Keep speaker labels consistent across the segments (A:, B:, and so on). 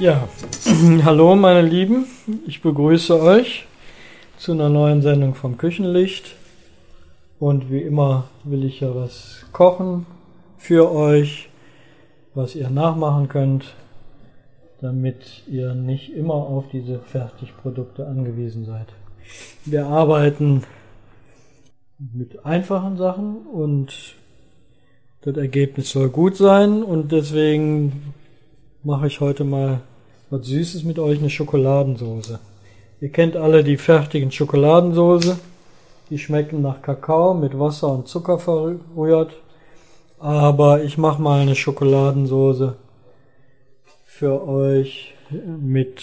A: Ja, hallo meine Lieben, ich begrüße euch zu einer neuen Sendung vom Küchenlicht. Und wie immer will ich ja was kochen für euch, was ihr nachmachen könnt, damit ihr nicht immer auf diese Fertigprodukte angewiesen seid. Wir arbeiten mit einfachen Sachen und das Ergebnis soll gut sein und deswegen mache ich heute mal was Süßes mit euch, eine Schokoladensoße. Ihr kennt alle die fertigen Schokoladensoße. Die schmecken nach Kakao mit Wasser und Zucker verrührt. Aber ich mache mal eine Schokoladensoße für euch mit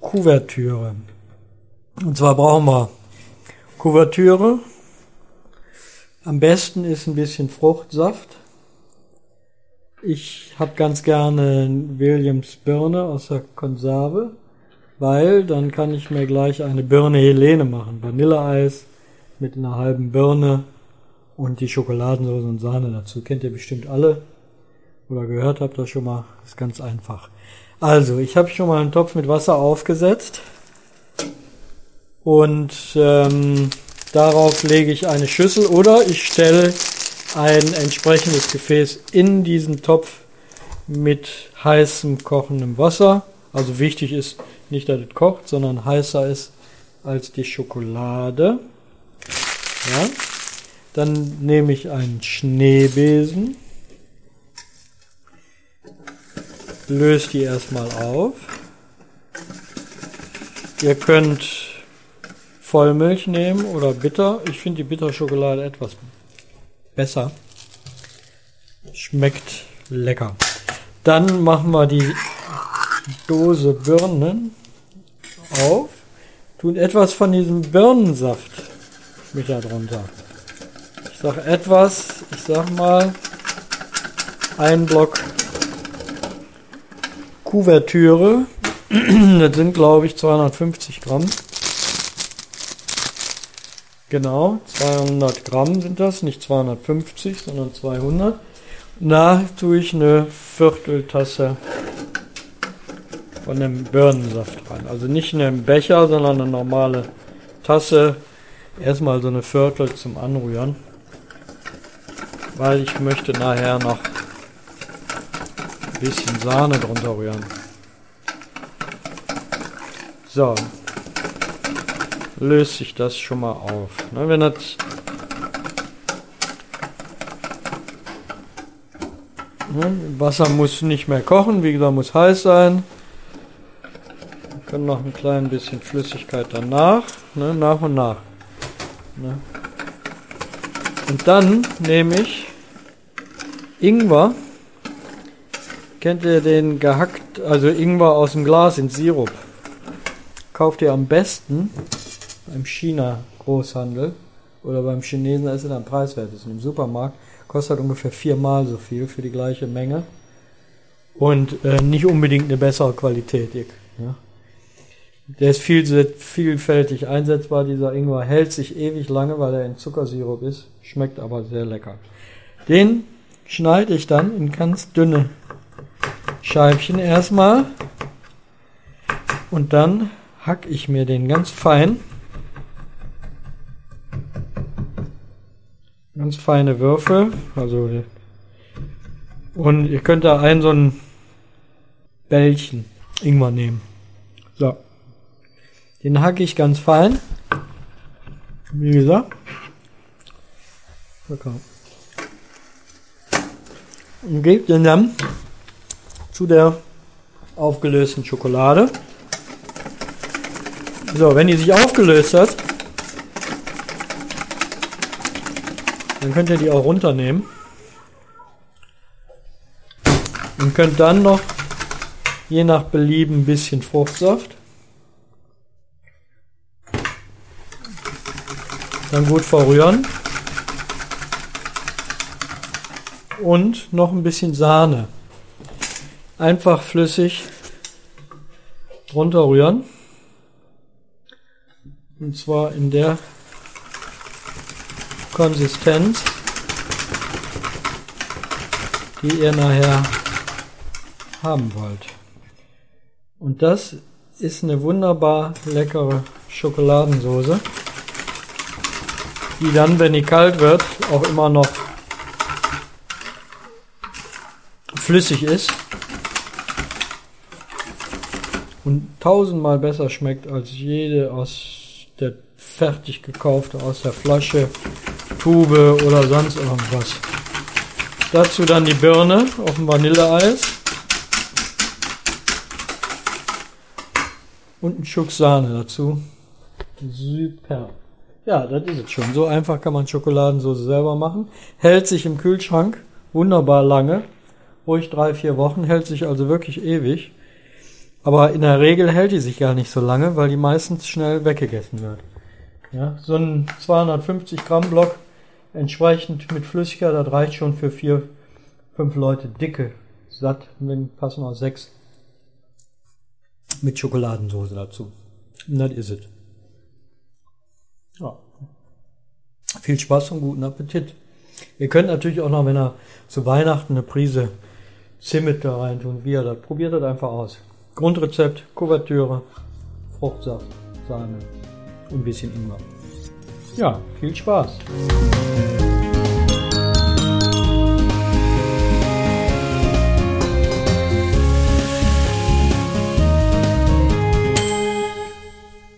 A: Kuvertüre. Und zwar brauchen wir Kuvertüre. Am besten ist ein bisschen Fruchtsaft. Ich habe ganz gerne Williams Birne aus der Konserve, weil dann kann ich mir gleich eine Birne Helene machen. Vanilleeis mit einer halben Birne und die Schokoladensauce und Sahne dazu. Kennt ihr bestimmt alle oder gehört habt das schon mal. Ist ganz einfach. Also, ich habe schon mal einen Topf mit Wasser aufgesetzt und ähm, darauf lege ich eine Schüssel oder ich stelle ein entsprechendes Gefäß in diesen Topf mit heißem kochendem Wasser. Also wichtig ist nicht, dass es kocht, sondern heißer ist als die Schokolade. Ja. Dann nehme ich einen Schneebesen, löse die erstmal auf. Ihr könnt Vollmilch nehmen oder bitter. Ich finde die Bitterschokolade etwas besser. Schmeckt lecker. Dann machen wir die Dose Birnen auf, tun etwas von diesem Birnensaft mit da drunter. Ich sag etwas, ich sag mal ein Block Kuvertüre. Das sind glaube ich 250 Gramm. Genau, 200 Gramm sind das, nicht 250, sondern 200. Da tue ich eine Vierteltasse von dem Birnensaft rein. Also nicht in einen Becher, sondern eine normale Tasse. Erstmal so eine Viertel zum Anrühren. Weil ich möchte nachher noch ein bisschen Sahne drunter rühren. So, löst sich das schon mal auf. Ne, wenn das ne, Wasser muss nicht mehr kochen, wie gesagt, muss heiß sein. Wir können noch ein klein bisschen Flüssigkeit danach, ne, nach und nach. Ne. Und dann nehme ich Ingwer. Kennt ihr den gehackt, also Ingwer aus dem Glas in Sirup? Kauft ihr am besten beim China-Großhandel oder beim Chinesen, ist es dann preiswert. Ist. Im Supermarkt kostet ungefähr viermal so viel für die gleiche Menge und äh, nicht unbedingt eine bessere Qualität. Ja. Der ist viel, vielfältig einsetzbar, dieser Ingwer hält sich ewig lange, weil er in Zuckersirup ist, schmeckt aber sehr lecker. Den schneide ich dann in ganz dünne Scheibchen erstmal und dann hack ich mir den ganz fein Ganz feine Würfel. Also und ihr könnt da ein so ein Bällchen Ingwer nehmen. So. Den hacke ich ganz fein. Wie gesagt. Okay. Und gebt den dann zu der aufgelösten Schokolade. So, wenn die sich aufgelöst hat, Dann könnt ihr die auch runternehmen. Und könnt dann noch, je nach Belieben, ein bisschen Fruchtsaft. Dann gut verrühren. Und noch ein bisschen Sahne. Einfach flüssig drunter rühren. Und zwar in der Konsistenz, die ihr nachher haben wollt. Und das ist eine wunderbar leckere Schokoladensoße, die dann, wenn die kalt wird, auch immer noch flüssig ist und tausendmal besser schmeckt als jede aus der fertig gekaufte aus der Flasche, Tube oder sonst irgendwas. Dazu dann die Birne auf dem Vanilleeis und ein Schuck Sahne dazu. Super. Ja, das ist es schon. So einfach kann man Schokoladensoße selber machen. Hält sich im Kühlschrank wunderbar lange. Ruhig drei, vier Wochen. Hält sich also wirklich ewig. Aber in der Regel hält die sich gar nicht so lange, weil die meistens schnell weggegessen wird. Ja, so ein 250 Gramm Block entsprechend mit Flüssigkeit, das reicht schon für vier, fünf Leute dicke, satt, wenn passen auch sechs mit Schokoladensoße dazu. Und das ist es. Ja. Viel Spaß und guten Appetit. Ihr könnt natürlich auch noch, wenn ihr zu Weihnachten eine Prise Zimt da rein tun, wie ihr das, probiert das einfach aus. Grundrezept, Kuvertüre, Fruchtsaft, Sahne und ein bisschen Ingwer. Ja, viel Spaß.